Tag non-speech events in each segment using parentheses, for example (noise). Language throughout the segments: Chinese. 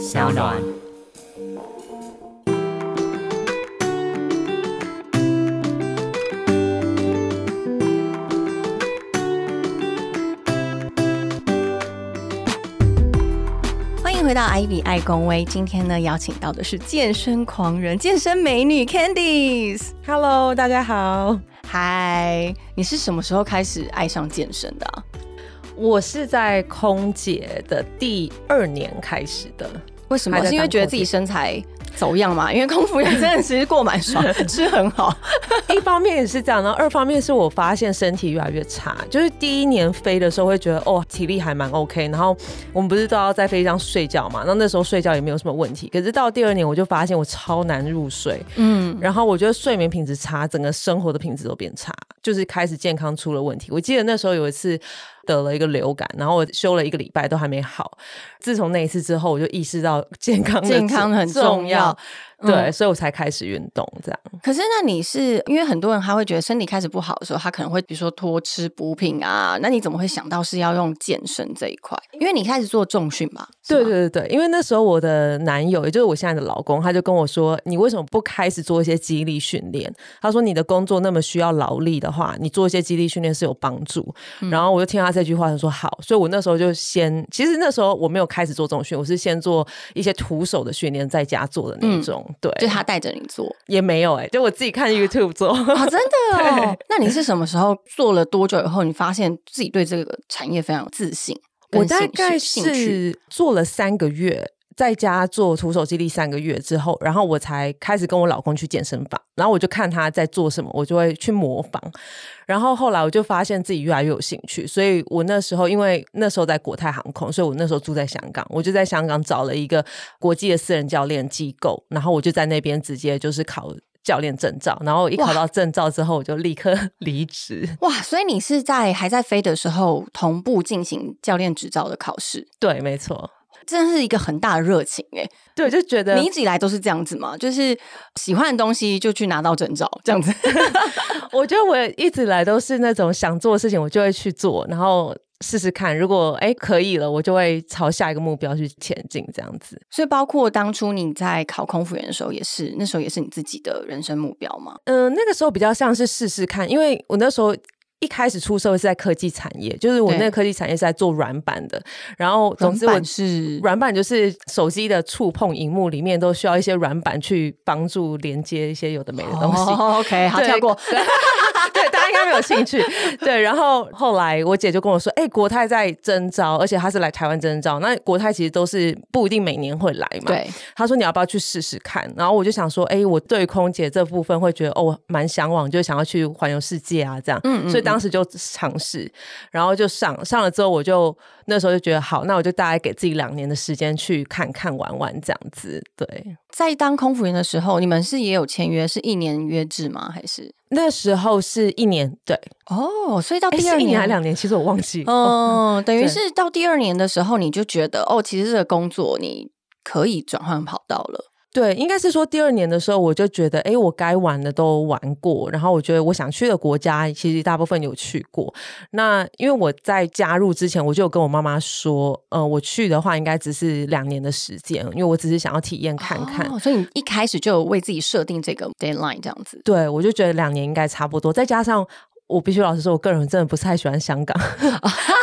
小暖。欢迎回到 Ivy 爱公威，今天呢邀请到的是健身狂人、健身美女 Candice。Hello，大家好，嗨，你是什么时候开始爱上健身的、啊？我是在空姐的第二年开始的。为什么？是因为觉得自己身材走样嘛？因为空腹也 (laughs) 真的其实过蛮爽，(laughs) 吃很好。一方面也是这样，然后二方面是我发现身体越来越差。就是第一年飞的时候会觉得哦体力还蛮 OK，然后我们不是都要在飞机上睡觉嘛？那那时候睡觉也没有什么问题。可是到第二年我就发现我超难入睡，嗯，然后我觉得睡眠品质差，整个生活的品质都变差，就是开始健康出了问题。我记得那时候有一次得了一个流感，然后我休了一个礼拜都还没好。自从那一次之后，我就意识到健康健康很重要。对，嗯所以我才开始运动这样。可是那你是因为很多人他会觉得身体开始不好的时候，他可能会比如说多吃补品啊，那你怎么会想到是要用健身这一块？因为你开始做重训嘛？对对对对，因为那时候我的男友，也就是我现在的老公，他就跟我说：“你为什么不开始做一些肌力训练？”他说：“你的工作那么需要劳力的话，你做一些肌力训练是有帮助。然后我就听他这句话，他说：“好。”所以我那时候就先，其实那时候我没有开始做重训，我是先做一些徒手的训练，在家做的那种。对，就他带着你做也没有哎、就我自己看 YouTube 做。啊，(laughs) 真的哦。那你是什么时候做了多久以后，你发现自己对这个产业非常有自信？我大概是做了三个月，在家做徒手肌力三个月之后，然后我才开始跟我老公去健身房，然后我就看他在做什么，我就会去模仿。然后后来我就发现自己越来越有兴趣，所以我那时候因为那时候在国泰航空，所以我那时候住在香港，我就在香港找了一个国际的私人教练机构，然后我就在那边直接就是考。教练证照，然后一考到证照之后，我就立刻 (laughs) 离职。哇，所以你是在还在飞的时候同步进行教练执照的考试，对，没错，真的是一个很大的热情哎。对，就觉得你一直以来都是这样子嘛？就是喜欢的东西就去拿到证照这样子。(laughs) 我觉得我一直以来都是那种想做的事情，我就会去做，然后试试看。如果哎可以了，我就会朝下一个目标去前进，这样子。所以包括当初你在考空服员的时候，也是那时候也是你自己的人生目标吗？嗯、那个时候比较像是试试看，因为我那时候。一开始出社会是在科技产业，就是我那个科技产业是在做软板的，然后总之我软板是软板就是手机的触碰荧幕里面都需要一些软板去帮助连接一些有的没的东西。哦、OK，好 (laughs) 跳过。(laughs) (laughs) 对，大家应该没有兴趣。对，然后后来我姐就跟我说：“哎、国泰在征招，而且她是来台湾征招。那国泰其实都是不一定每年会来嘛。”对，她说：“你要不要去试试看？”然后我就想说：“哎、我对空姐这部分会觉得哦，蛮向往，就想要去环游世界啊，这样。嗯嗯所以当时就尝试，然后就上上了之后，我就那时候就觉得好，那我就大概给自己两年的时间去看看玩玩这样子。对，在当空服员的时候，你们是也有签约，是一年约制吗？还是那时候是一年，对，哦，所以到哎，第二年是一年还两年，其实我忘记。哦嗯，等于是到第二年的时候，你就觉得哦，其实这个工作你可以转换跑道了。对，应该是说第二年的时候，我就觉得，哎，我该玩的都玩过，然后我觉得我想去的国家，其实大部分有去过。那因为我在加入之前，我就有跟我妈妈说，呃，我去的话应该只是两年的时间，因为我只是想要体验看看。哦，所以你一开始就有为自己设定这个 deadline 这样子。对，我就觉得两年应该差不多，再加上。我必须老实说，我个人真的不是太喜欢香港，(laughs)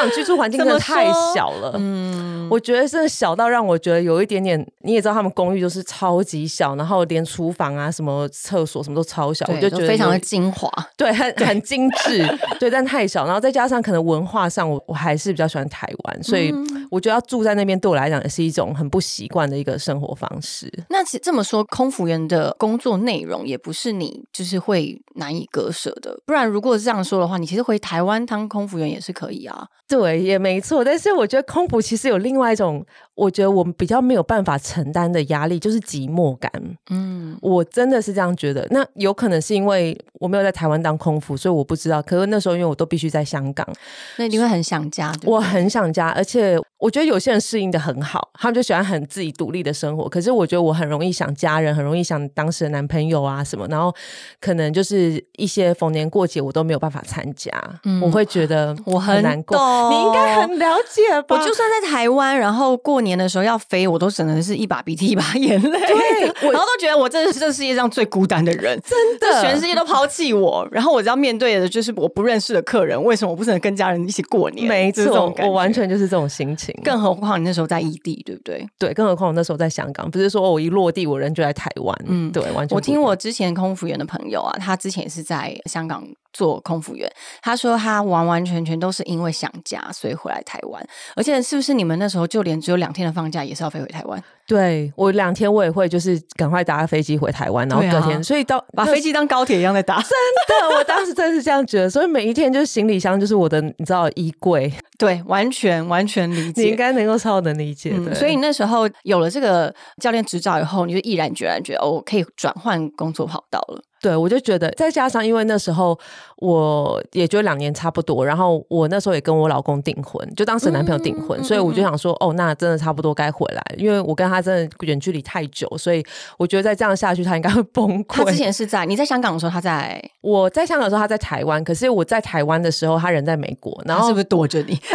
港居住环境真的太小了。嗯，我觉得真的小到让我觉得有一点点，你也知道他们公寓都是超级小，然后连厨房啊、什么厕所什么都超小，我就觉得非常的精华。对，很很精致，(laughs) 对，但太小，然后再加上可能文化上我，我还是比较喜欢台湾，所以嗯我觉得要住在那边对我来讲也是一种很不习惯的一个生活方式。那其实这么说，空服员的工作内容也不是你就是会难以割舍的。不然，如果是这样说的话，你其实回台湾当空服员也是可以啊。对，也没错。但是我觉得空腹其实有另外一种，我觉得我们比较没有办法承担的压力，就是寂寞感。嗯，我真的是这样觉得。那有可能是因为我没有在台湾当空服，所以我不知道。可是那时候因为我都必须在香港，那你会很想家，对对我很想家，而且我觉得有些人适应的很好，他们就喜欢很自己独立的生活。可是我觉得我很容易想家人，很容易想当时的男朋友啊什么，然后可能就是一些逢年过节我都没有办法参加，嗯我会觉得我很难过。你应该很了解吧？我就算在台湾，然后过年的时候要飞，我都只能是一把鼻涕一把眼泪，(laughs) 对然后都觉得我真的是这世界上最孤单的人，真的全世界都抛弃我，然后我只要面对的就是我不认识的客人，为什么我不能跟家人一起过年？没错我完。全就是这种心情。更何况你那时候在异地，对不对？对，更何况我那时候在香港，不是说我一落地我人就在台湾。嗯嗯，对，完全我听我之前空服员的朋友啊，他之前也是在香港做空服员，他说他完完全全都是因为想家，所以回来台湾。而且是不是你们那时候就连只有两天的放假也是要飞回台湾，对我两天我也会就是赶快搭飞机回台湾，然后隔天，所以到把飞机当高铁一样在搭？真的，我当时真的是这样觉得，所以每一天就是行李箱就是我的，你知道衣柜，对，完全完全理解。你应该能够超能理解的。嗯，所以那时候有了这个教练执照以后，你就毅然决然觉得哦，我可以转换工作跑道了。对我就觉得，再加上因为那时候我也就两年差不多，然后我那时候也跟我老公订婚，就当时男朋友订婚，所以我就想说，哦，那真的差不多该回来，因为我跟他真的远距离太久，所以我觉得再这样下去，他应该会崩溃他之。前是在你在香港的时候，他在，我在香港的时候，他在台湾，可是我在台湾的时候，他人在美国，然后他是不是躲着你？(laughs)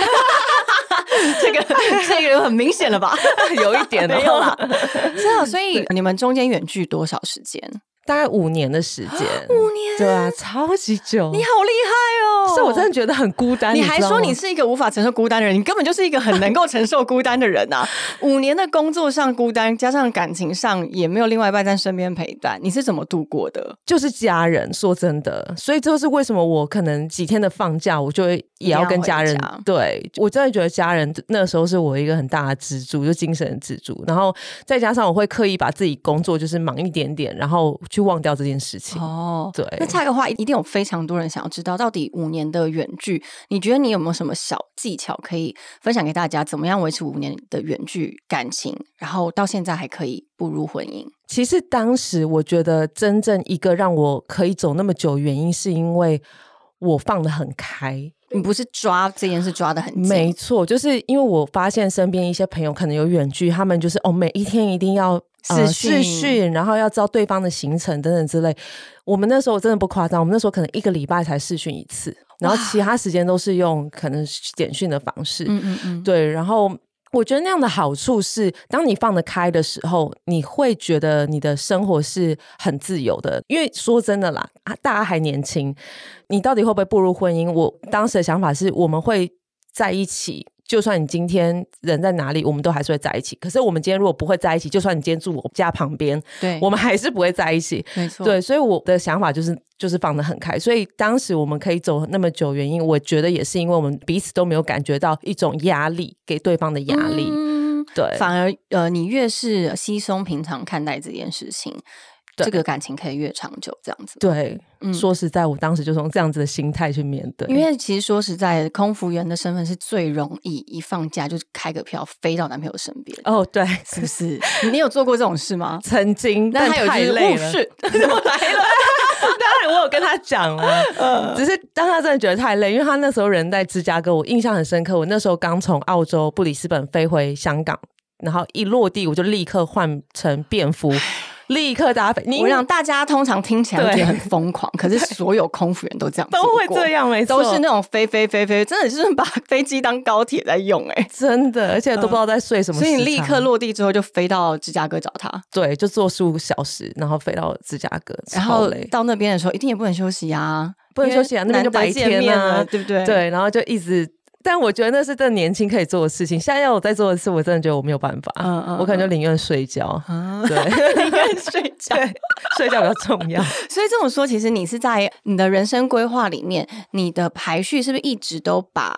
这个这个很明显了吧？(laughs) 有一点没有啦哦，(laughs) 是啊，所以你们中间远距多少时间？大概五年的时间，(gasps) 五年，对啊，超级久。你好厉害哦！所以我真的觉得很孤单。你还说你是一个无法承受孤单的人，你根本就是一个很能够承受孤单的人呐、(laughs) 五年的工作上孤单，加上感情上也没有另外一半在身边陪伴，你是怎么度过的？就是家人，说真的，所以这就是为什么我可能几天的放假，我就会也要跟家人。对我真的觉得家人那时候是我一个很大的支柱，就精神的支柱。然后再加上我会刻意把自己工作就是忙一点点，然后去忘掉这件事情。哦，对那下一个话，一定有非常多人想要知道，到底五年的远距，你觉得你有没有什么小技巧可以分享给大家？怎么样维持五年的远距感情，然后到现在还可以步入婚姻？其实当时我觉得真正一个让我可以走那么久，原因是因为我放得很开。你不是抓这件事抓的很紧，没错，就是因为我发现身边一些朋友可能有远距，他们就是哦，每一天一定要。呃视讯视讯，然后要知道对方的行程等等之类。我们那时候真的不夸张，我们那时候可能一个礼拜才视讯一次，然后其他时间都是用可能简讯的方式。嗯嗯嗯，对，然后我觉得那样的好处是，当你放得开的时候，你会觉得你的生活是很自由的。因为说真的啦，啊大家还年轻，你到底会不会步入婚姻？我当时的想法是，我们会在一起。就算你今天人在哪里，我们都还是会在一起。可是我们今天如果不会在一起，就算你今天住我家旁边，对，我们还是不会在一起。没错，对，所以我的想法就是就是放得很开，所以当时我们可以走那么久，原因我觉得也是因为我们彼此都没有感觉到一种压力，给对方的压力。嗯，对，反而呃，你越是稀松平常看待这件事情，对这个感情可以越长久，这样子。对，嗯说实在，我当时就从这样子的心态去面对，因为其实说实在，空服员的身份是最容易一放假就开个票飞到男朋友身边，哦，对，(laughs) 是不是？你有做过这种事吗？曾经，但那还有就是太累了。误事，(laughs) 怎么来了？当然，我有跟他讲啊，(laughs) 嗯只是当他真的觉得太累，因为他那时候人在芝加哥，我印象很深刻。我那时候刚从澳洲布里斯本飞回香港，然后一落地我就立刻换成便服，立刻搭飞。你我让大家通常听起来会觉得很疯狂，可是所有空服员都这样都会这样，没错，都是那种飞飞飞飞，真的就是把飞机当高铁在用哎、真的，而且都不知道在睡什么所以你立刻落地之后就飞到芝加哥找他，对，就坐十五个小时，然后飞到芝加哥，然后到那边的时候一定也不能休息啊，不能休息啊，那边就白天啊，，对不对？对，然后就一直。但我觉得那是真的年轻可以做的事情，现在要我再做的事，我真的觉得我没有办法，嗯嗯我可能就宁愿睡觉，啊，(laughs) 对，宁愿睡觉。对，睡觉比较重要。(laughs) 所以这么说，其实你是在你的人生规划里面，你的排序是不是一直都把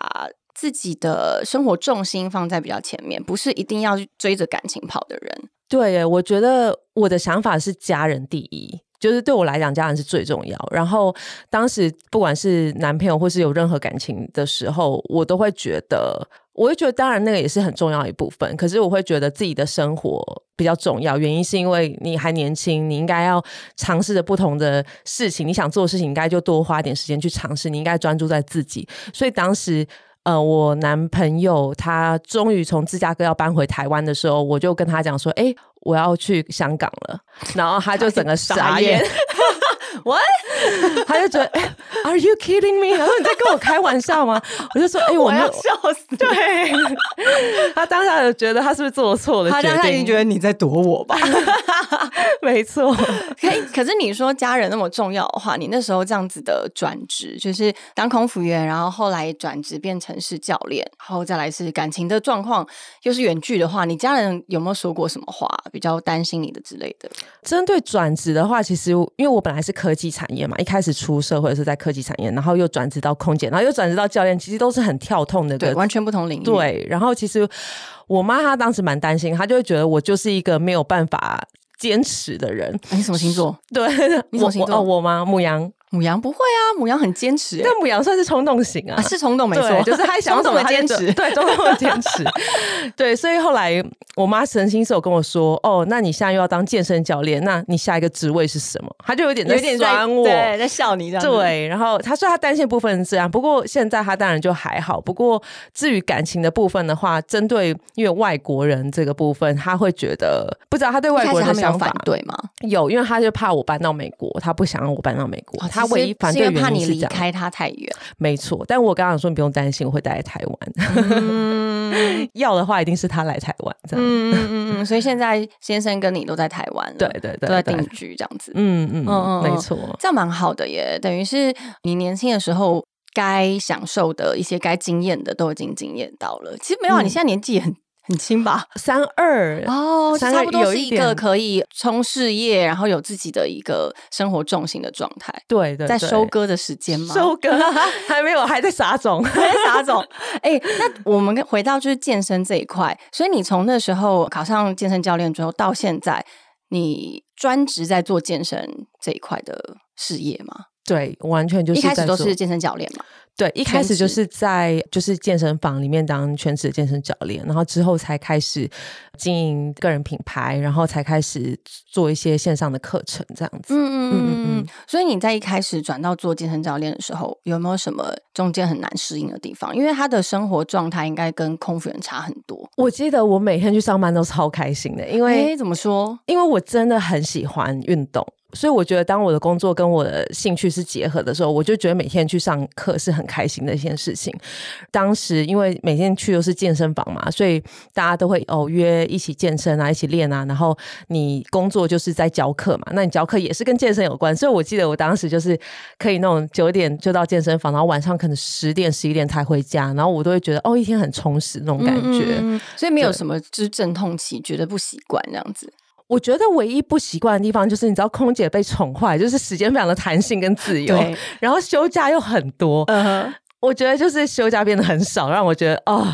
自己的生活重心放在比较前面，不是一定要去追着感情跑的人？对，我觉得我的想法是家人第一，就是对我来讲，家人是最重要。然后当时不管是男朋友或是有任何感情的时候，我都会觉得，我会觉得当然那个也是很重要一部分。可是我会觉得自己的生活比较重要，原因是因为你还年轻，你应该要尝试着不同的事情，你想做的事情，应该就多花点时间去尝试。你应该专注在自己。所以当时。呃，我男朋友他终于从芝加哥要搬回台湾的时候，我就跟他讲说：“哎、我要去香港了。”然后他就整个傻眼，(laughs) What？(laughs) 他就觉得哎、a r e you kidding me？他说你在跟我开玩笑吗？(laughs) 我就说哎、我我要没有。笑死。对，(laughs) 他当下就觉得他是不是做错了决定？他他已经觉得你在躲我吧？没错，可以，可是你说家人那么重要的话，你那时候这样子的转职，就是当空服员，然后后来转职变成是教练，然后再来是感情的状况，又是远距的话，你家人有没有说过什么话，比较担心你的之类的？针对转职的话，其实因为我本来是科技产业嘛，一开始出社会是在科技产业，然后又转职到空姐，然后又转职到教练，其实都是很跳痛的对，完全不同领域。，对，然后其实我妈她当时蛮担心，她就会觉得我就是一个没有办法坚持的人。你什么星座？对，你什么星座哦，我吗？牧羊，母羊不会啊，母羊很坚持、欸但，母羊算是冲动型啊啊，是冲动没错，就是他想什么坚持。对，(laughs) 冲动的坚持，对，所以后来我妈神心是有跟我说，哦，那你现在又要当健身教练，那你下一个职位是什么？他就有点在有点在酸我，对，在笑你这样子。对，然后他说他担心的部分是这样，不过现在他当然就还好。不过至于感情的部分的话，针对因为外国人这个部分，他会觉得不知道他对外国人的想法反对吗？有，因为他就怕我搬到美国，他不想让我搬到美国，哦他唯一反对怕你原因是这样，离开他太远。(laughs) 没错。但我刚刚说你不用担心，我会待在台湾，嗯 (laughs) 要的话一定是他来台湾这样。嗯嗯嗯嗯，所以现在先生跟你都在台湾了，对对对都在定居这样子，嗯嗯嗯嗯没错。这样蛮好的耶。等于是你年轻的时候该享受的一些该经验的都已经经验到了。其实没有啊，嗯你现在年纪也很很轻吧？三二哦，三差不多有一是一个可以冲事业，然后有自己的一个生活重心的状态，对对，对在收割的时间吗？收割 (laughs) 还没有，还在撒种。还在撒种？哎、那我们回到就是健身这一块，所以你从那时候考上健身教练之后到现在，你专职在做健身这一块的事业吗？对，完全就是一开始都是健身教练嘛？对，一开始就是在就是健身房里面当全职的健身教练，然后之后才开始经营个人品牌，然后才开始做一些线上的课程这样子。嗯嗯嗯嗯嗯嗯。所以你在一开始转到做健身教练的时候，有没有什么中间很难适应的地方？因为他的生活状态应该跟空服员差很多。我记得我每天去上班都超开心的，因为、哎，怎么说？因为我真的很喜欢运动。所以我觉得，当我的工作跟我的兴趣是结合的时候，我就觉得每天去上课是很开心的一件事情。当时因为每天去都是健身房嘛，所以大家都会哦约一起健身啊，一起练啊。然后你工作就是在教课嘛，那你教课也是跟健身有关。所以我记得我当时就是可以那种九点就到健身房，然后晚上可能十点十一点才回家，然后我都会觉得哦一天很充实那种感觉。嗯嗯嗯所以没有什么就是阵痛期，觉得不习惯这样子。我觉得唯一不习惯的地方就是，你知道，空姐被宠坏，就是时间非常的弹性跟自由，然后休假又很多。我觉得就是休假变得很少，让我觉得哦，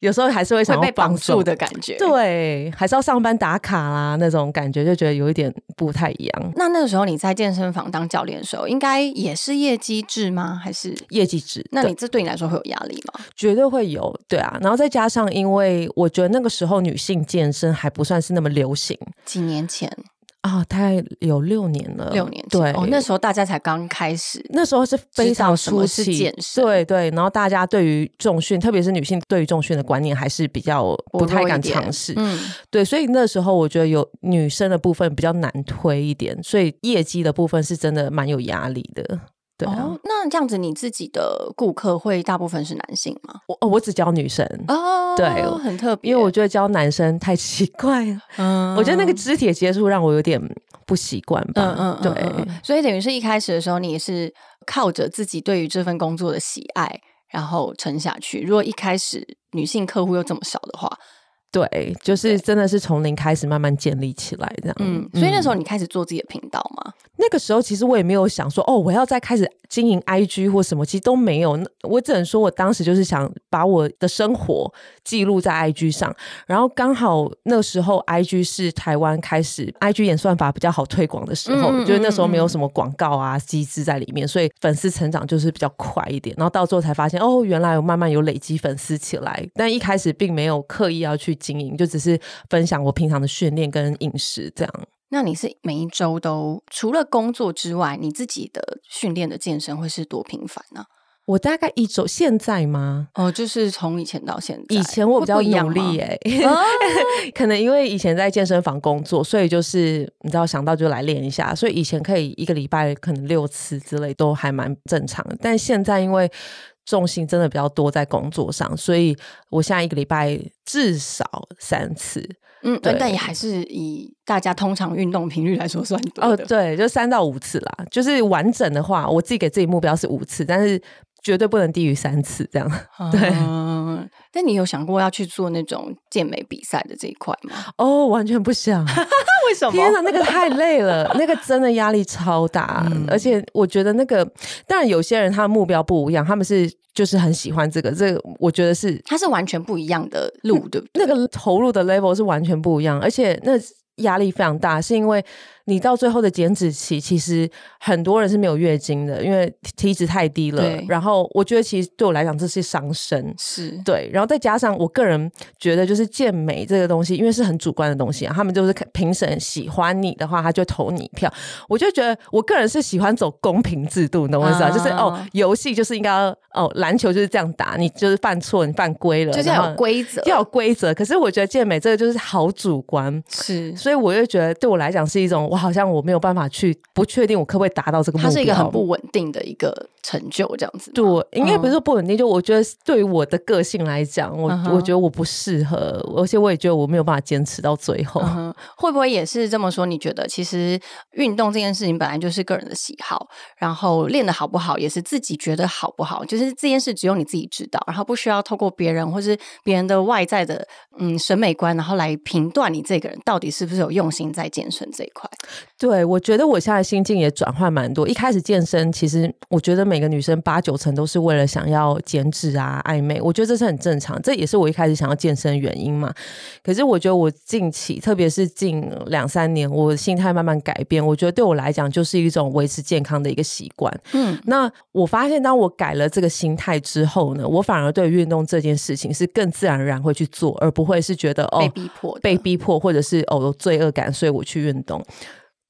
有时候还是会想要被绑住的感觉。，对，还是要上班打卡啦那种感觉，就觉得有一点不太一样。那那个时候你在健身房当教练的时候，应该也是业绩制吗？还是？业绩制，那你这对你来说会有压力吗？绝对会有，对啊。然后再加上，因为我觉得那个时候女性健身还不算是那么流行几年前，啊、大概有六年了，六年，对，哦，那时候大家才刚开始。那时候是非常初期，健身对对，然后大家对于重训，特别是女性对于重训的观念还是比较不太敢尝试，嗯，对，所以那时候我觉得有女生的部分比较难推一点，所以业绩的部分是真的蛮有压力的。对啊，哦，那这样子你自己的顾客会大部分是男性吗？我哦我只教女生。哦，对很特别，因为我觉得教男生太奇怪了，(laughs) 嗯我觉得那个肢体的接触让我有点不习惯吧。嗯嗯，嗯对，所以等于是一开始的时候，你也是靠着自己对于这份工作的喜爱，然后撑下去。如果一开始女性客户又这么少的话，对，就是真的是从零开始慢慢建立起来这样。嗯，所以那时候你开始做自己的频道吗？那个时候其实我也没有想说，哦，我要再开始经营 IG 或什么，其实都没有。那我只能说我当时就是想把我的生活记录在 IG 上，然后刚好那时候 IG 是台湾开始 IG 演算法比较好推广的时候，嗯嗯嗯就是那时候没有什么广告啊机制在里面，所以粉丝成长就是比较快一点。然后到最后才发现，哦，原来我慢慢有累积粉丝起来，但一开始并没有刻意要去经营，就只是分享我平常的训练跟饮食这样。那你是每一周都除了工作之外，你自己的训练的健身会是多频繁呢、我大概一周，现在吗？哦，就是从以前到现在，以前我比较努力哎、哎、(laughs) 可能因为以前在健身房工作，所以就是你知道想到就来练一下，所以以前可以一个礼拜可能六次之类都还蛮正常的。但现在因为重心真的比较多在工作上，所以我现在一个礼拜至少三次。嗯，对但也还是以大家通常运动频率来说算多哦，对，就三到五次啦。就是完整的话，我自己给自己目标是五次，但是绝对不能低于三次这样。对嗯，(laughs) 但你有想过要去做那种健美比赛的这一块吗？哦，完全不想。(laughs) 为什天哪，那个太累了，那个真的压力超大，嗯而且我觉得那个，当然有些人他的目标不一样，他们是就是很喜欢这个，这个我觉得是它是完全不一样的路，对不对？那个投入的 level 是完全不一样，而且那压力非常大，是因为你到最后的减脂期，其实很多人是没有月经的，因为体脂太低了对。然后我觉得其实对我来讲这是伤身。是，对，然后再加上我个人觉得，就是健美这个东西，因为是很主观的东西啊，他们就是评审喜欢你的话，他就投你一票。我就觉得，我个人是喜欢走公平制度，你懂我意思啊？啊就是哦，游戏就是应该哦，篮球就是这样打，你就是犯错，你犯规了，就是要有规则，要有规则。可是我觉得健美这个就是好主观，是。所以我就觉得对我来讲是一种，我好像我没有办法去不确定我可不可以达到这个目标。它是一个很不稳定的一个成就，这样子。对，应该不是说不稳定，就我觉得对于我的个性来讲，我、嗯我觉得我不适合，而且我也觉得我没有办法坚持到最后。嗯，会不会也是这么说？你觉得其实运动这件事情本来就是个人的喜好，然后练的好不好也是自己觉得好不好，就是这件事只有你自己知道，然后不需要透过别人或是别人的外在的嗯审美观，然后来评断你这个人到底是不是有用心在健身这一块。对，我觉得我现在心境也转换蛮多。一开始健身，其实我觉得每个女生八九成都是为了想要减脂啊、暧昧，我觉得这是很正常，这也是我一开始想要健身的原因嘛。可是我觉得我近期，特别是近两三年，我的心态慢慢改变，我觉得对我来讲就是一种维持健康的一个习惯。嗯，那我发现，当我改了这个心态之后呢，我反而对运动这件事情是更自然而然会去做，而不会是觉得哦被逼迫，被逼迫，或者是哦有罪恶感，所以我去运动。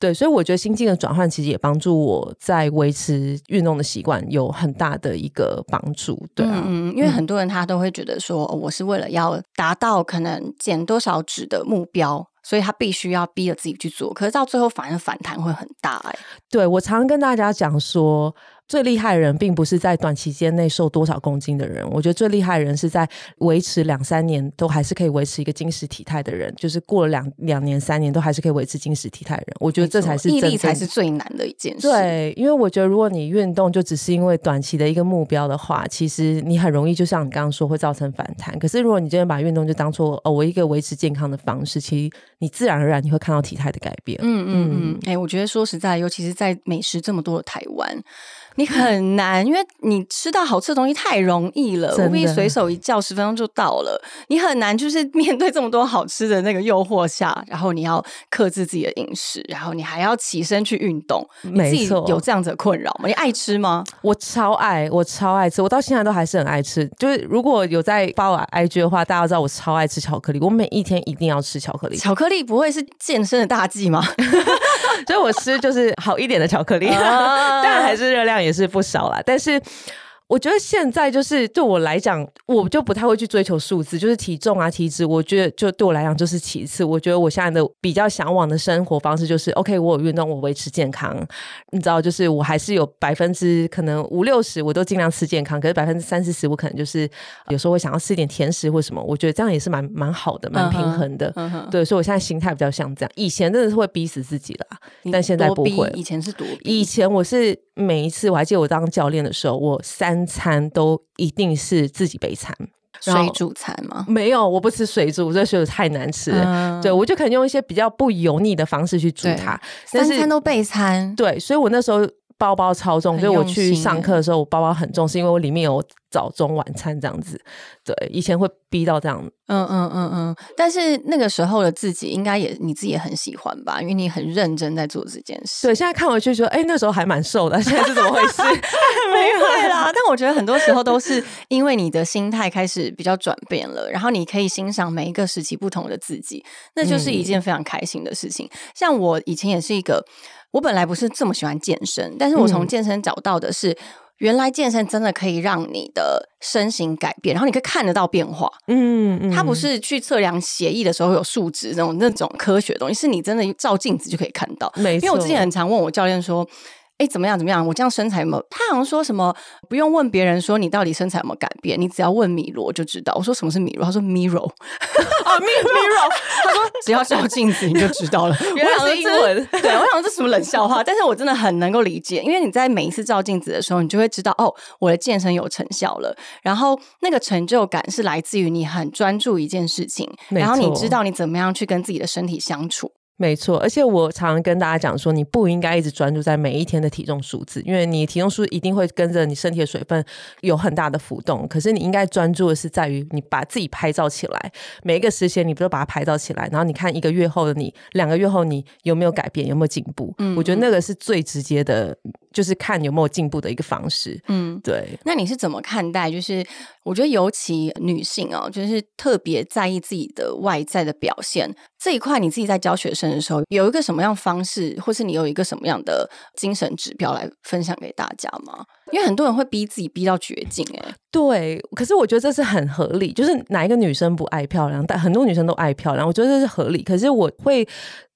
对，所以我觉得心境的转换其实也帮助我在维持运动的习惯有很大的一个帮助。对啊，嗯嗯，因为很多人他都会觉得说，哦我是为了要达到可能减多少脂的目标，所以他必须要逼着自己去做，可是到最后反而反弹会很大哎、对我常常跟大家讲说，最厉害的人并不是在短期间内瘦多少公斤的人，我觉得最厉害的人是在维持两三年都还是可以维持一个精实体态的人，就是过了两两年三年都还是可以维持精实体态的人。我觉得这才是毅力才是最难的一件事。，对，因为我觉得如果你运动就只是因为短期的一个目标的话，其实你很容易就像你刚刚说会造成反弹。可是如果你今天把运动就当做哦我一个维持健康的方式，其实你自然而然你会看到体态的改变。嗯嗯嗯，哎、我觉得说实在，尤其是在美食这么多的台湾。你很难，因为你吃到好吃的东西太容易了，务必随手一叫，十分钟就到了。你很难就是面对这么多好吃的那个诱惑下，然后你要克制自己的饮食，然后你还要起身去运动。你自己没错有这样子的困扰吗？你爱吃吗？我超爱，我超爱吃，我到现在都还是很爱吃。就是如果有在发我 IG 的话，大家都知道我超爱吃巧克力，我每一天一定要吃巧克力，巧克力不会是健身的大忌吗？(laughs) 所以我吃就是好一点的巧克力，啊 (laughs) 当然还是热量也是不少啦。但是我觉得现在就是对我来讲，我就不太会去追求数字，就是体重啊、体脂，我觉得就对我来讲就是其次。我觉得我现在的比较向往的生活方式就是，OK，我有运动，我维持健康，你知道，就是我还是有百分之可能五六十我都尽量吃健康，可是百分之三四十我可能就是有时候会想要吃一点甜食或什么，我觉得这样也是蛮蛮好的，蛮平衡的。对，所以我现在心态比较像这样，以前真的是会逼死自己啦，但现在不会以前是以前我是每一次，我还记得我当教练的时候，我三餐都一定是自己备餐，水煮餐吗？没有，我不吃水煮，这水煮太难吃了。嗯对，我就可能用一些比较不油腻的方式去煮它。但是三餐都备餐，对，所以我那时候包包超重，很所以我去上课的时候，我包包很重，是因为我里面有早中晚餐这样子。对，以前会逼到这样。嗯嗯嗯嗯，但是那个时候的自己，应该也你自己也很喜欢吧？因为你很认真在做这件事。对，现在看回去说，哎，那时候还蛮瘦的，(laughs) 现在是怎么回事？(laughs) 没有对啦，(laughs) 但我觉得很多时候都是因为你的心态开始比较转变了，然后你可以欣赏每一个时期不同的自己，那就是一件非常开心的事情。像我以前也是一个，我本来不是这么喜欢健身，但是我从嗯健身找到的是。原来健身真的可以让你的身形改变，然后你可以看得到变化。嗯嗯，它不是去测量协议的时候有数值那种那种科学的东西，是你真的照镜子就可以看到。没错，因为我之前很常问我教练说。哎，怎么样？怎么样？我这样身材有没有？他好像说什么不用问别人说你到底身材有没有改变，你只要问米罗就知道。我说什么是米罗？他说 mirror 啊，(laughs) mirror。他说只要照镜子你就知道了。(laughs) 原来是英文。对，我想这什么冷笑话？但是我真的很能够理解，因为你在每一次照镜子的时候，你就会知道哦，我的健身有成效了。然后那个成就感是来自于你很专注一件事情，然后你知道你怎么样去跟自己的身体相处。没错，而且我常常跟大家讲说，你不应该一直专注在每一天的体重数字，因为你体重数一定会跟着你身体的水分有很大的浮动。可是你应该专注的是在于你把自己拍照起来，每一个时间你不都把它拍照起来，然后你看一个月后的你，两个月后你有没有改变，有没有进步？嗯，我觉得那个是最直接的，就是看有没有进步的一个方式。嗯，对。那你是怎么看待？就是我觉得尤其女性哦，就是特别在意自己的外在的表现。这一块你自己在教学生的时候，有一个什么样方式，或是你有一个什么样的精神指标来分享给大家吗？因为很多人会逼自己逼到绝境，哎，对。可是我觉得这是很合理，就是哪一个女生不爱漂亮？但很多女生都爱漂亮，我觉得这是合理。可是我会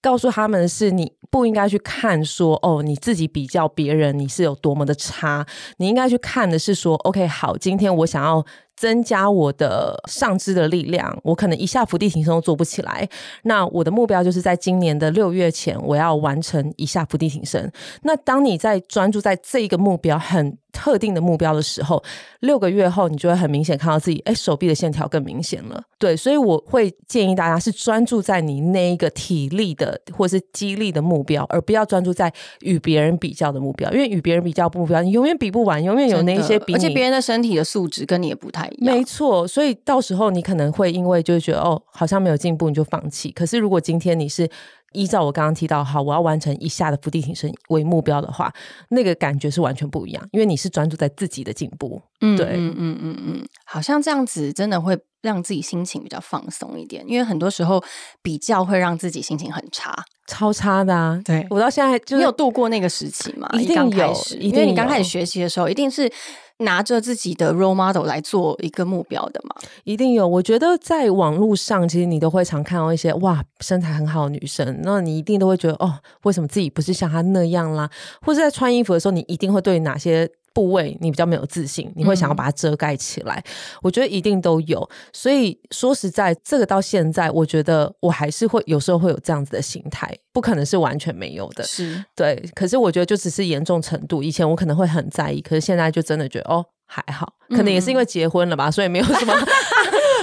告诉他们，是你不应该去看说，哦，你自己比较别人，你是有多么的差。你应该去看的是说，OK，好，今天我想要。增加我的上肢的力量，我可能一下伏地挺身都做不起来。那我的目标就是在今年的六月前，我要完成一下伏地挺身。那当你在专注在这一个目标很。特定的目标的时候，六个月后你就会很明显看到自己，哎，手臂的线条更明显了。对，所以我会建议大家是专注在你那一个体力的或是肌力的目标，而不要专注在与别人比较的目标，因为与别人比较目标，你永远比不完，永远有那些比，而且别人的身体的素质跟你也不太一样。没错，所以到时候你可能会因为就是觉得哦，好像没有进步，你就放弃。可是如果今天你是依照我刚刚提到，好，我要完成一下的伏地挺身为目标的话，那个感觉是完全不一样，因为你是专注在自己的进步。嗯，对，嗯嗯嗯嗯，好像这样子真的会让自己心情比较放松一点，因为很多时候比较会让自己心情很差，超差的啊。对我到现在就你有度过那个时期吗？一定有，因为你刚开始学习的时候，一定是。拿着自己的 role model 来做一个目标的嘛？一定有。我觉得在网络上，其实你都会常看到一些哇身材很好的女生，那你一定都会觉得哦，为什么自己不是像她那样啦？或者在穿衣服的时候，你一定会对哪些？部位你比较没有自信，你会想要把它遮盖起来。我觉得一定都有，所以说实在，这个到现在，我觉得我还是会有时候会有这样子的心态，不可能是完全没有的。是对，可是我觉得就只是严重程度。以前我可能会很在意，可是现在就真的觉得哦还好，可能也是因为结婚了吧，所以没有什么。(laughs)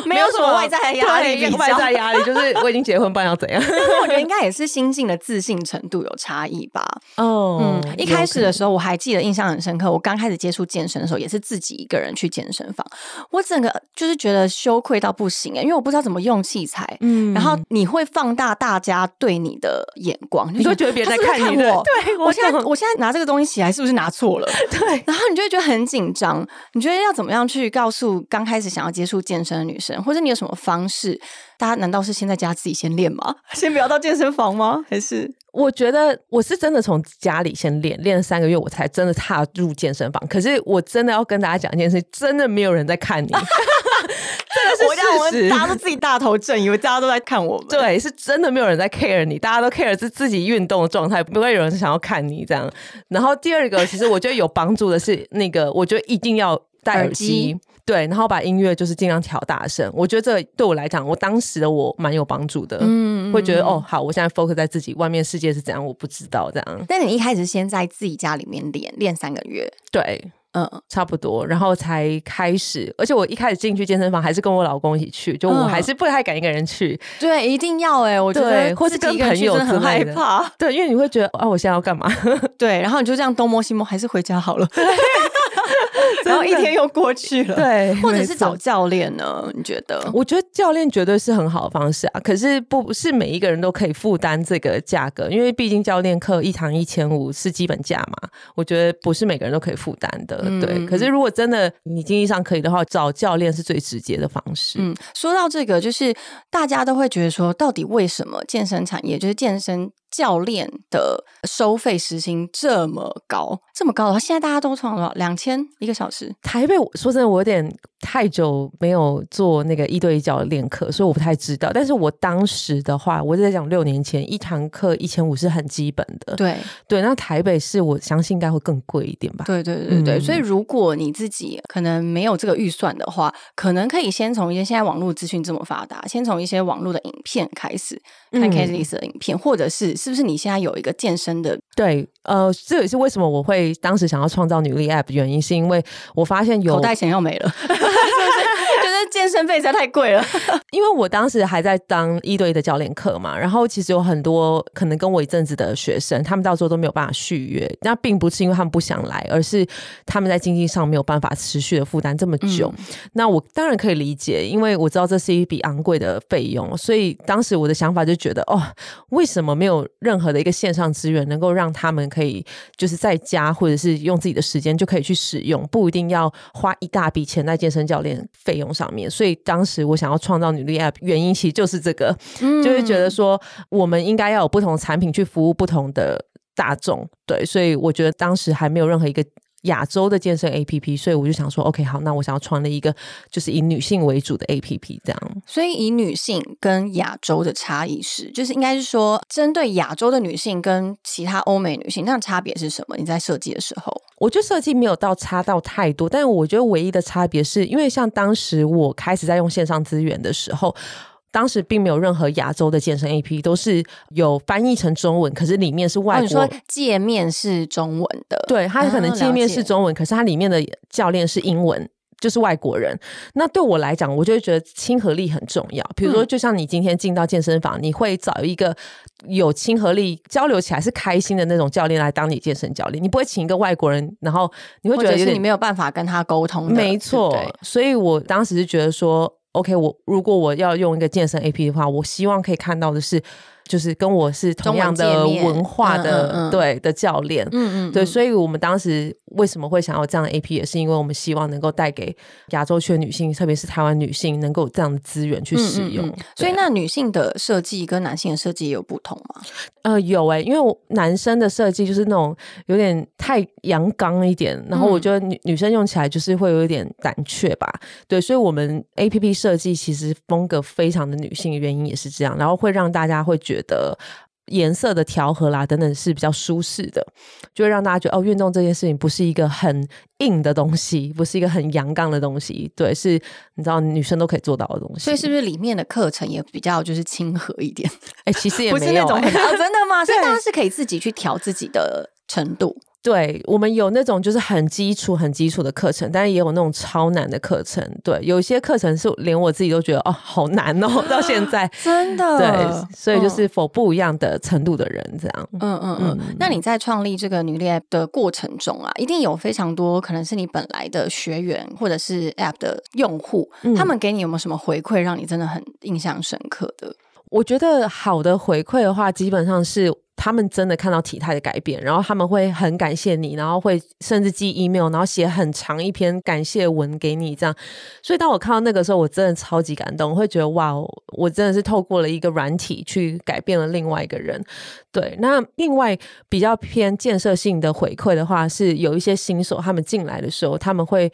(laughs) 没有什么外在压力，外在压力 (laughs) 就是我已经结婚，不然要怎样？(laughs) 我觉得应该也是心境的自信程度有差异吧。哦，嗯，一开始的时候我还记得印象很深刻。我刚开始接触健身的时候，也是自己一个人去健身房，我整个就是觉得羞愧到不行哎，因为我不知道怎么用器材。嗯，然后你会放大大家对你的眼光，你会觉得别人在看我。对我现在，我现在拿这个东西起来是不是拿错了？对，然后你就会觉得很紧张。你觉得要怎么样去告诉刚开始想要接触健身的女生？或者你有什么方式？大家难道是先在家自己先练吗？(laughs) 先不要到健身房吗？还是我觉得我是真的从家里先练，练了三个月我才真的踏入健身房。可是我真的要跟大家讲一件事，真的没有人在看你 (laughs) (laughs) 真的是事实。大家都自己大头症，以为大家都在看我们。对，是真的没有人在 care 你，大家都 care 是自己运动的状态，不会有人想要看你这样。然后第二个，其实我觉得有帮助的是那个，我觉得一定要戴耳机。对，然后把音乐就是尽量调大声，我觉得这对我来讲，我当时的我蛮有帮助的，嗯，会觉得哦，好，我现在 focus 在自己，外面世界是怎样，我不知道这样。但你一开始先在自己家里面练练三个月，对，嗯，差不多，然后才开始，而且我一开始进去健身房还是跟我老公一起去，就我还是不太敢一个人去。对，一定要哎，我觉得或是跟朋友很害怕，对，因为你会觉得啊，我现在要干嘛？(laughs) 对，然后你就这样东摸西摸，还是回家好了。(laughs) (laughs) 然后一天又过去了，对，或者是找教练呢？你觉得？我觉得教练绝对是很好的方式啊，可是不是每一个人都可以负担这个价格，因为毕竟教练课一堂一千五是基本价嘛。我觉得不是每个人都可以负担的，对。可是如果真的你经济上可以的话，找教练是最直接的方式。嗯，说到这个，就是大家都会觉得说，到底为什么健身产业，就是健身教练的收费时薪这么高，这么高的话，现在大家都创多少？两千一个小时？台北，说真的，我有点太久没有做那个一对一教练课，所以我不太知道。但是我当时的话，我在讲六年前，一堂课一千五是很基本的。对对，那台北市我相信应该会更贵一点吧？对对对对，所以如果你自己可能没有这个预算的话，可能可以先从一些现在网络资讯这么发达，先从一些网络的影片开始看 K S 的影片，或者是是不是你现在有一个健身的？对，呃，这也是为什么我会当时想要创造女力 App 原因，是因为我发现有口袋钱要没了。是不是？健身费实在太贵了，(laughs) 因为我当时还在当一对一的教练课嘛，然后其实有很多可能跟我一阵子的学生，他们到时候都没有办法续约，那并不是因为他们不想来，而是他们在经济上没有办法持续的负担这么久。那我当然可以理解，因为我知道这是一笔昂贵的费用，所以当时我的想法就觉得，哦，为什么没有任何的一个线上资源能够让他们可以就是在家或者是用自己的时间就可以去使用，不一定要花一大笔钱在健身教练费用上面。所以当时我想要创造女力 App，原因其实就是这个，就是觉得说我们应该要有不同产品去服务不同的大众。对，所以我觉得当时还没有任何一个。亚洲的健身 A P P，所以我就想说，OK，好，那我想要创立一个就是以女性为主的 A P P，这样。所以以女性跟亚洲的差异是，就是应该是说，针对亚洲的女性跟其他欧美女性，那差别是什么？你在设计的时候，我觉得设计没有到差到太多，但是我觉得唯一的差别是因为像当时我开始在用线上资源的时候。当时并没有任何亚洲的健身 A P P，都是有翻译成中文，可是里面是外国。你说界面是中文的，对，它可能界面是中文，可是它里面的教练是英文，就是外国人。那对我来讲，我就会觉得亲和力很重要。比如说，就像你今天进到健身房，你会找一个有亲和力、交流起来是开心的那种教练来当你健身教练，你不会请一个外国人，然后你会觉得是你没有办法跟他沟通。没错，所以我当时是觉得说。OK，我如果我要用一个健身 AP 的话，我希望可以看到的是。就是跟我是同样的文化的对的教练，嗯嗯，对，所以我们当时为什么会想要这样的 A P，也是因为我们希望能够带给亚洲区的女性，特别是台湾女性，能够有这样的资源去使用。所以，那女性的设计跟男性的设计也有不同吗？呃，有哎，因为男生的设计就是那种有点太阳刚一点，然后我觉得女女生用起来就是会有一点胆怯吧。对，所以我们 A P P 设计其实风格非常的女性，原因也是这样，然后会让大家会觉的颜色的调和啦，等等是比较舒适的，就会让大家觉得哦，运动这件事情不是一个很硬的东西，不是一个很阳刚的东西，对，是你知道女生都可以做到的东西。所以是不是里面的课程也比较就是亲和一点？哎，其实也不是那种真的吗？所以大家是可以自己去调自己的程度。对我们有那种就是很基础、很基础的课程，但是也有那种超难的课程。对，有些课程是连我自己都觉得哦，好难哦，(laughs) 到现在 (laughs) 真的。对，所以就是否不一样的程度的人这样。嗯嗯嗯。那你在创立这个女力 App 的过程中啊，一定有非常多可能是你本来的学员或者是 App 的用户，他们给你有没有什么回馈，让你真的很印象深刻的？我觉得好的回馈的话，基本上是。他们真的看到体态的改变，然后他们会很感谢你，然后会甚至寄 email，然后写很长一篇感谢文给你，这样。所以当我看到那个时候，我真的超级感动，会觉得哇，我真的是透过了一个软体去改变了另外一个人。对，那另外比较偏建设性的回馈的话，是有一些新手他们进来的时候，他们会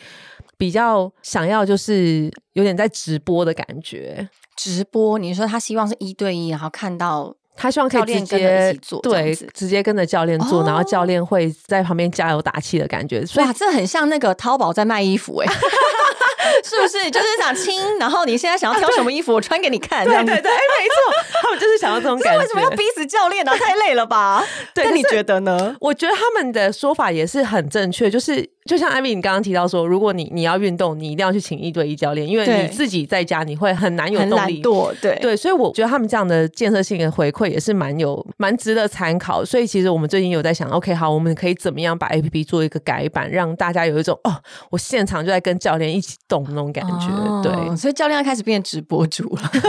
比较想要就是有点在直播的感觉。直播，你说他希望是一对一，然后看到。他希望可以直接对直接跟着教练做，然后教练会在旁边加油打气的感觉。哇，这很像那个淘宝在卖衣服哎，(laughs) 是不是？就是想亲，然后你现在想要挑什么衣服，我穿给你看。对对对，哎，没错，他们就是想要这种 (laughs) 感觉。为什么要逼死教练呢？太累了吧？(laughs) 对你觉得呢？我觉得他们的说法也是很正确，就是。就像艾米，你刚刚提到说，如果你你要运动，你一定要去请一对一教练，因为你自己在家你会很难有动力。对对，所以我觉得他们这样的建设性的回馈也是蛮有蛮值得参考。所以其实我们最近有在想，OK，好，我们可以怎么样把 APP 做一个改版，让大家有一种哦，我现场就在跟教练一起动那种感觉。对，所以教练要开始变直播主了。(laughs)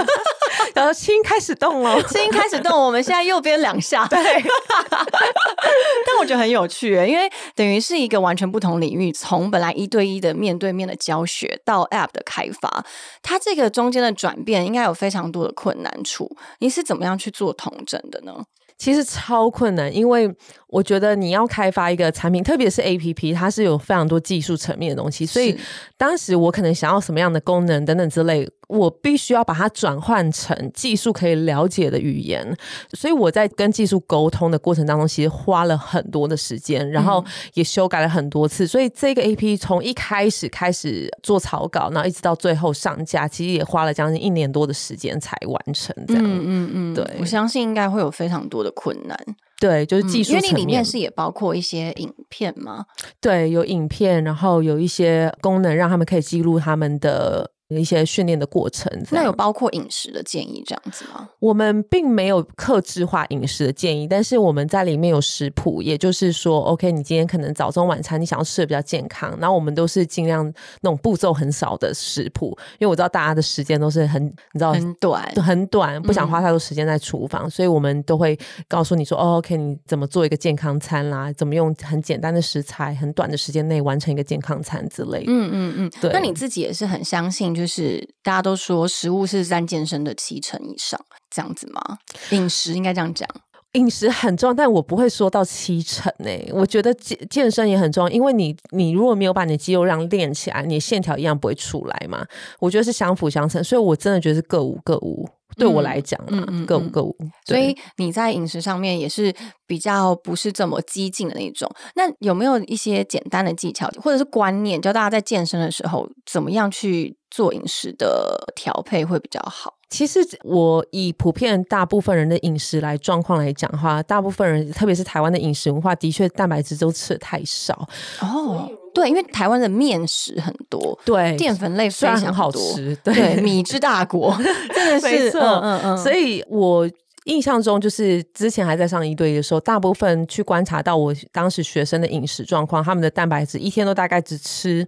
然后心开始动了，(laughs) 心开始动，我们现在右边两下。对，(laughs) 但我觉得很有趣，因为等于是一个完全不同领域，从本来一对一的面对面的教学到 App 的开发，它这个中间的转变应该有非常多的困难处。你是怎么样去做统整的呢？其实超困难，因为我觉得你要开发一个产品，特别是 A P P，它是有非常多技术层面的东西，所以当时我可能想要什么样的功能等等之类，我必须要把它转换成技术可以了解的语言。所以我在跟技术沟通的过程当中，其实花了很多的时间，然后也修改了很多次。所以这个 A P 从一开始开始做草稿，然后一直到最后上架，其实也花了将近一年多的时间才完成。这样，嗯嗯嗯，对我相信应该会有非常多的困难。对，就是技术嗯因为你里面是也包括一些影片吗？对，有影片，然后有一些功能让他们可以记录他们的一些训练的过程。那有包括饮食的建议这样子吗？我们并没有克制化饮食的建议，但是我们在里面有食谱，也就是说，OK，你今天可能早中晚餐你想要吃的比较健康，然后我们都是尽量那种步骤很少的食谱，因为我知道大家的时间都是很，你知道。很短，很短，不想嗯花太多时间在厨房，所以我们都会告诉你说，哦，OK，你怎么做一个健康餐啦？怎么用很简单的食材，很短的时间内完成一个健康餐之类的。嗯嗯嗯，对那你自己也是很相信，就是大家都说食物是占健身的七成以上，这样子吗？饮食应该这样讲。饮食很重要，但我不会说到七成诶、我觉得健健身也很重要，因为你你如果没有把你的肌肉量练起来，你的线条一样不会出来嘛。我觉得是相辅相成，所以我真的觉得是各无各无。对我来讲嗯嗯各五各五。所以你在饮食上面也是比较不是这么激进的那种。那有没有一些简单的技巧或者是观念，教大家在健身的时候怎么样去做饮食的调配会比较好？其实我以普遍大部分人的饮食来状况来讲的话，大部分人特别是台湾的饮食文化，的确蛋白质都吃的太少。哦，对，因为台湾的面食很多，对淀粉类非常虽然很好多吃，对，米之大国，(laughs) 真的是，嗯嗯嗯，所以我印象中，就是之前还在上一队的时候，大部分去观察到我当时学生的饮食状况，他们的蛋白质一天都大概只吃。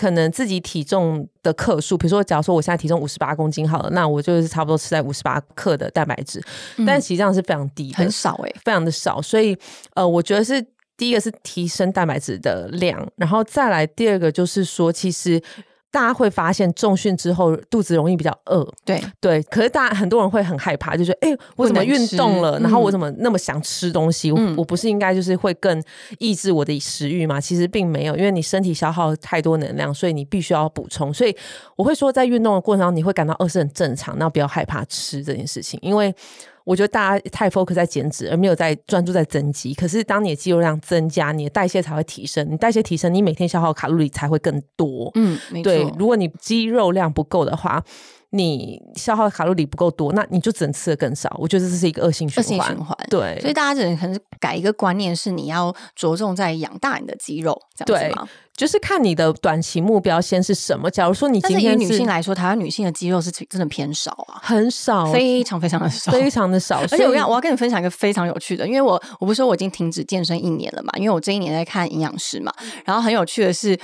可能自己体重的克数，比如说，假如说我现在体重五十八公斤好了，那我就是差不多吃在五十八克的蛋白质，但实际上是非常低的，很少哎、非常的少，所以呃，我觉得是第一个是提升蛋白质的量，然后再来第二个就是说，其实大家会发现重训之后肚子容易比较饿，对，对，可是大家很多人会很害怕，就觉得哎、诶我怎么运动了，然后我嗯怎么那么想吃东西？我不是应该就是会更抑制我的食欲吗？其实并没有，因为你身体消耗太多能量，所以你必须要补充。所以我会说，在运动的过程中，你会感到饿是很正常，那不要害怕吃这件事情，因为。我觉得大家太 focus 在减脂，而没有在专注在增肌。可是当你的肌肉量增加，你的代谢才会提升。你代谢提升，你每天消耗卡路里才会更多。嗯，没错，对，如果你肌肉量不够的话，你消耗卡路里不够多，那你就只能吃的更少。我觉得这是一个恶性循恶性环。循环。对，所以大家只能可能是改一个观念，是你要着重在养大你的肌肉，这样子对吗？就是看你的短期目标先是什么。假如说你今天女性来说，台湾女性的肌肉是真的偏少啊，很少，非常非常的少。非常的少，(laughs) 而且我要我要跟你分享一个非常有趣的，因为我我不是说我已经停止健身一年了嘛，因为我这一年在看营养师嘛，然后很有趣的是。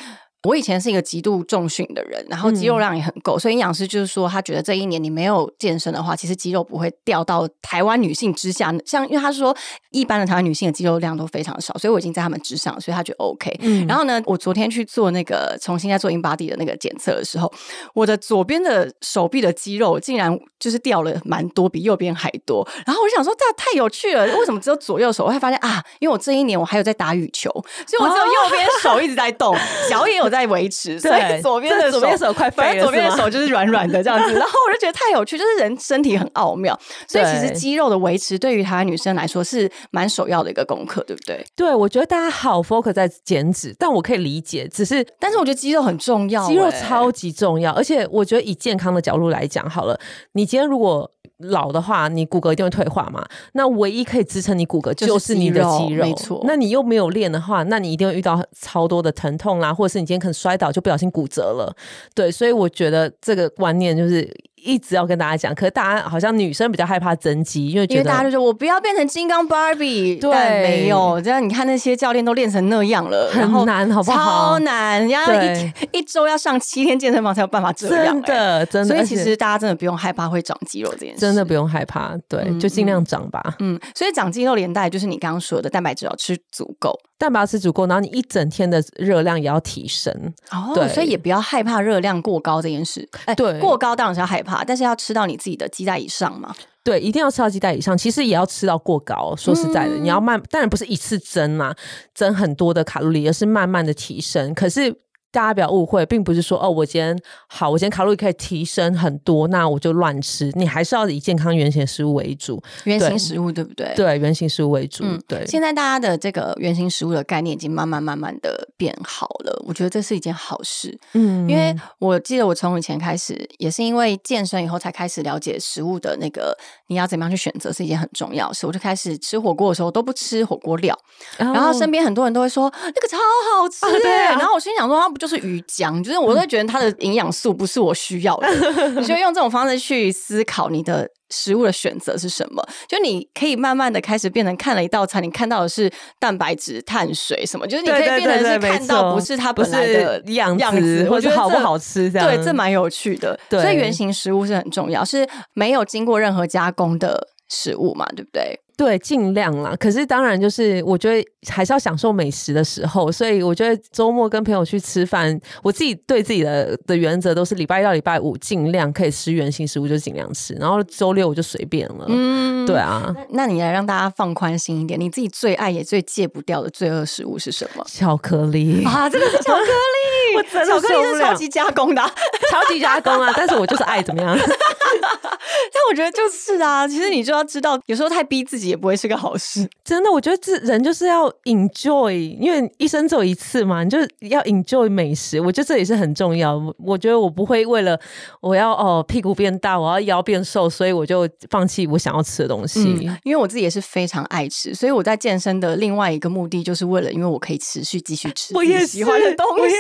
我以前是一个极度重训的人，然后肌肉量也很够，所以营养师就是说，他觉得这一年你没有健身的话，其实肌肉不会掉到台湾女性之下。像因为他说一般的台湾女性的肌肉量都非常少，所以我已经在他们之上，所以他觉得 OK。嗯然后呢，我昨天去做那个重新在做 InBody 的那个检测的时候，我的左边的手臂的肌肉竟然就是掉了蛮多，比右边还多。然后我就想说，这太有趣了，为什么只有左右手？我还发现啊，因为我这一年我还有在打羽球，所以我只有右边手一直在动，脚也有在维持，所以左边的这左边手快废了左边的手就是软软的这样子。(laughs) 然后我就觉得太有趣，就是人身体很奥妙，所以其实肌肉的维持对于台湾女生来说是蛮首要的一个功课，对不对？对我觉得大家好 focus 在减脂，但我可以理解，只是但是我觉得肌肉很重要、肌肉欸超级重要，而且我觉得以健康的角度来讲，好了，你今天如果老的话，你骨骼一定会退化嘛。那唯一可以支撑你骨骼就是你的肌肉没错那你又没有练的话，那你一定会遇到超多的疼痛啦，或者是你今天可能摔倒就不小心骨折了。对，所以我觉得这个观念就是一直要跟大家讲。可是大家好像女生比较害怕增肌，因为觉得因为大家就说我不要变成金刚芭比，对但没有，这样你看那些教练都练成那样了，然后很难，好不好？超难，人家对一一周要上七天健身房才有办法这样。的真的，所以其实大家真的不用害怕会长肌肉这件事，真的不用害怕，对，嗯就尽量长吧。嗯，所以长肌肉连带就是你刚刚说的蛋白质要吃足够蛋白质足够，然后你一整天的热量也要提升。哦对所以也不要害怕热量过高这件事。哎，对过高当然是要害怕，但是要吃到你自己的鸡蛋以上嘛。对，一定要吃到鸡蛋以上。其实也要吃到过高。说实在的，你要慢，当然不是一次增啦，增很多的卡路里，而是慢慢的提升。可是。大家不要误会，并不是说哦，我今天好，我今天卡路里可以提升很多，那我就乱吃。你还是要以健康原型食物为主，原型食物对不对？对，原型食物为主。嗯，对。现在大家的这个原型食物的概念已经慢慢慢慢的变好了，我觉得这是一件好事。嗯，因为我记得我从以前开始，也是因为健身以后才开始了解食物的那个你要怎么样去选择是一件很重要的事。我就开始吃火锅的时候都不吃火锅料，然后身边很多人都会说那个超好吃，对。然后我心想说，它不就。是鱼浆，就是我会觉得它的营养素不是我需要的。你就用这种方式去思考你的食物的选择是什么？就你可以慢慢的开始变成看了一道菜，你看到的是蛋白质、碳水什么，就是你可以变成是看到不是它本来的样样子，或者好不好吃这样。对，这蛮有趣的。所以原型食物是很重要，是没有经过任何加工的食物嘛，对不对？对，尽量啦。可是当然，就是我觉得还是要享受美食的时候，所以我觉得周末跟朋友去吃饭，我自己对自己的的原则都是礼拜一到礼拜五尽量可以吃原形食物就尽量吃，然后周六我就随便了。嗯，对啊。那你来让大家放宽心一点，你自己最爱也最戒不掉的罪恶食物是什么？巧克力啊，这个是巧克力，(laughs) 我真的巧克力是超级加工的，超级加工啊！但是我就是爱怎么样？(laughs) (laughs) 但我觉得就是啊，其实你就要知道，有时候太逼自己。也不会是个好事，真的。我觉得这人就是要 enjoy，因为一生只有一次嘛，你就要 enjoy 美食。我觉得这也是很重要。我觉得我不会为了我要哦屁股变大，我要腰变瘦，所以我就放弃我想要吃的东西。因为我自己也是非常爱吃，所以我在健身的另外一个目的就是为了，因为我可以持续继续吃我也喜欢的东西。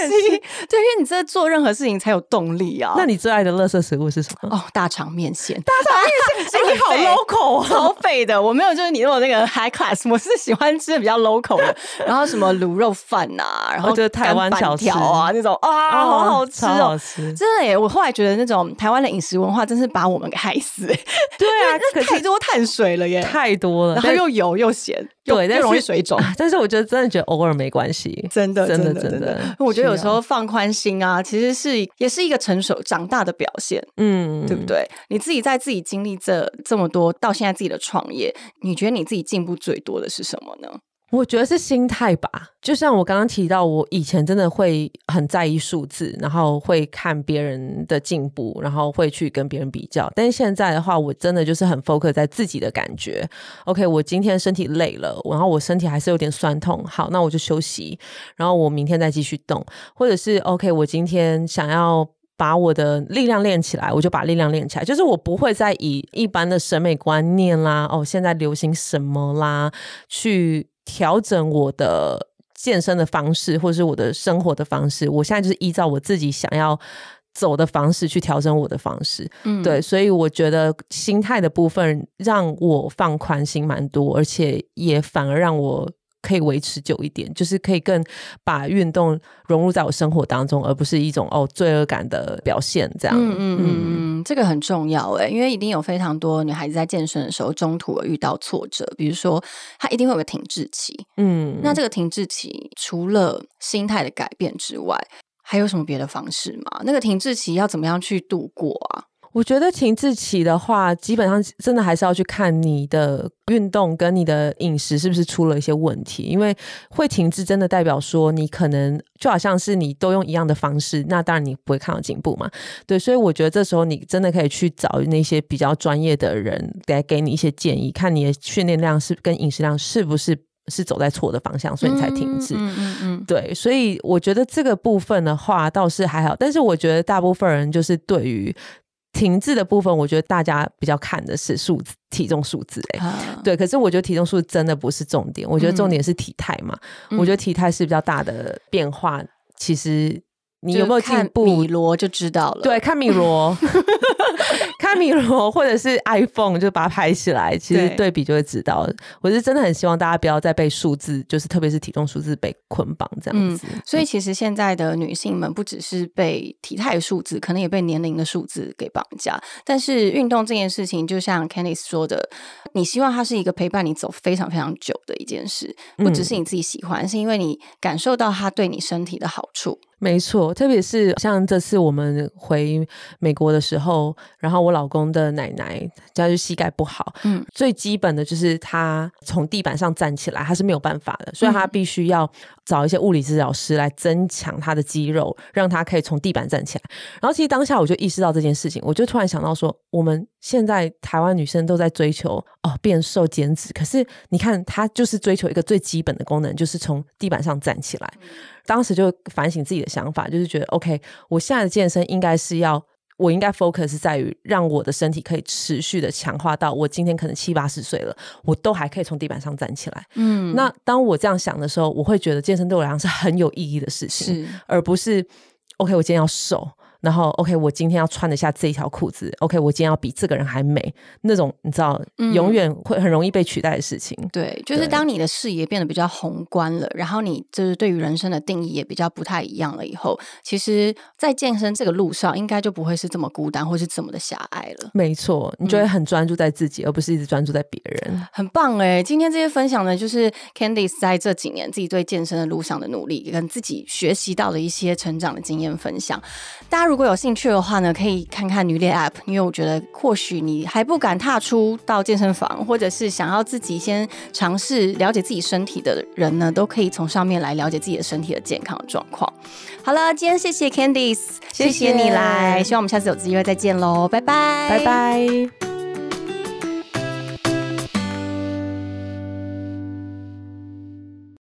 对，因为你这做任何事情才有动力啊。那你最爱的乐色食物是什么？哦，大肠面线。大肠面线，你好 local 啊，超废的。我没有。就是你那种那个 high class，我是喜欢吃比较 local 的，然后什么卤肉饭呐，然后就是台湾小条啊那种啊，好好吃哦，真的耶！我后来觉得那种台湾的饮食文化真是把我们给害死，(laughs) 对啊，太多碳水了耶，太多了，然后又油又咸，对，又容易水肿。但是我觉得真的觉得偶尔没关系，真的，真的，真的。我觉得有时候放宽心啊，其实是也是一个成熟长大的表现，嗯，对不对？你自己在自己经历这这么多，到现在自己的创业，你觉得你自己进步最多的是什么呢？我觉得是心态吧。就像我刚刚提到，我以前真的会很在意数字，然后会看别人的进步，然后会去跟别人比较。但现在的话，我真的就是很 focus 在自己的感觉。OK，我今天身体累了，然后我身体还是有点酸痛，好，那我就休息，然后我明天再继续动。或者是 OK，我今天想要把我的力量练起来，我就把力量练起来。就是我不会再以一般的审美观念啦，哦，现在流行什么啦，去。调整我的健身的方式，或者是我的生活的方式，我现在就是依照我自己想要走的方式去调整我的方式。嗯，对，所以我觉得心态的部分让我放宽心蛮多，而且也反而让我。可以维持久一点，就是可以更把运动融入在我生活当中，而不是一种哦罪恶感的表现。这样，嗯嗯嗯，这个很重要哎，因为一定有非常多女孩子在健身的时候中途遇到挫折，比如说她一定会有个停滞期。嗯，那这个停滞期除了心态的改变之外，还有什么别的方式吗？那个停滞期要怎么样去度过啊？我觉得停滞期的话，基本上真的还是要去看你的运动跟你的饮食是不是出了一些问题。因为会停滞，真的代表说你可能就好像是你都用一样的方式，那当然你不会看到进步嘛。对，所以我觉得这时候你真的可以去找那些比较专业的人来给你一些建议，看你的训练量是跟饮食量是不是是走在错的方向，所以你才停滞。嗯嗯嗯。对，所以我觉得这个部分的话倒是还好，但是我觉得大部分人就是对于。停滞的部分，我觉得大家比较看的是数字、体重数字，哎，对。可是我觉得体重数字真的不是重点，我觉得重点是体态嘛。我觉得体态是比较大的变化，其实。你有没有进步？米罗就知道了。对，看米罗，(laughs) 看米罗，或者是 iPhone，就把它拍起来，其实对比就会知道。我是真的很希望大家不要再被数字，就是特别是体重数字被捆绑这样子。所以其实现在的女性们不只是被体态数字，可能也被年龄的数字给绑架。但是运动这件事情，就像 Candice 说的，你希望它是一个陪伴你走非常非常久的一件事，不只是你自己喜欢，是因为你感受到它对你身体的好处。没错，特别是像这次我们回美国的时候，然后我老公的奶奶家就膝盖不好，嗯，最基本的就是他从地板上站起来，他是没有办法的，所以他必须要找一些物理治疗师来增强他的肌肉，让他可以从地板站起来。然后其实当下我就意识到这件事情，我就突然想到说，我们现在台湾女生都在追求哦变瘦减脂，可是你看她就是追求一个最基本的功能，就是从地板上站起来。当时就反省自己的想法，就是觉得 OK，我现在的健身应该是要，我应该 focus 在于让我的身体可以持续的强化到我今天可能七八十岁了，我都还可以从地板上站起来。嗯，那当我这样想的时候，我会觉得健身对我来讲是很有意义的事情，而不是 OK，我今天要瘦。然后，OK，我今天要穿得下这一条裤子。OK，我今天要比这个人还美。那种你知道，永远会很容易被取代的事情。对，就是当你的视野变得比较宏观了，然后你就是对于人生的定义也比较不太一样了以后，其实，在健身这个路上，应该就不会是这么孤单，或是这么的狭隘了。没错，你就会很专注在自己，而不是一直专注在别人。很棒哎！今天这些分享呢，就是 Candice 在这几年自己对健身的路上的努力，跟自己学习到的一些成长的经验分享。大家如如果有兴趣的话呢，可以看看女练 App，因为我觉得或许你还不敢踏出到健身房，或者是想要自己先尝试了解自己身体的人呢，都可以从上面来了解自己的身体的健康状况。好了，今天谢谢 Candice，谢谢你来，希望我们下次有机会再见喽，拜拜，拜拜。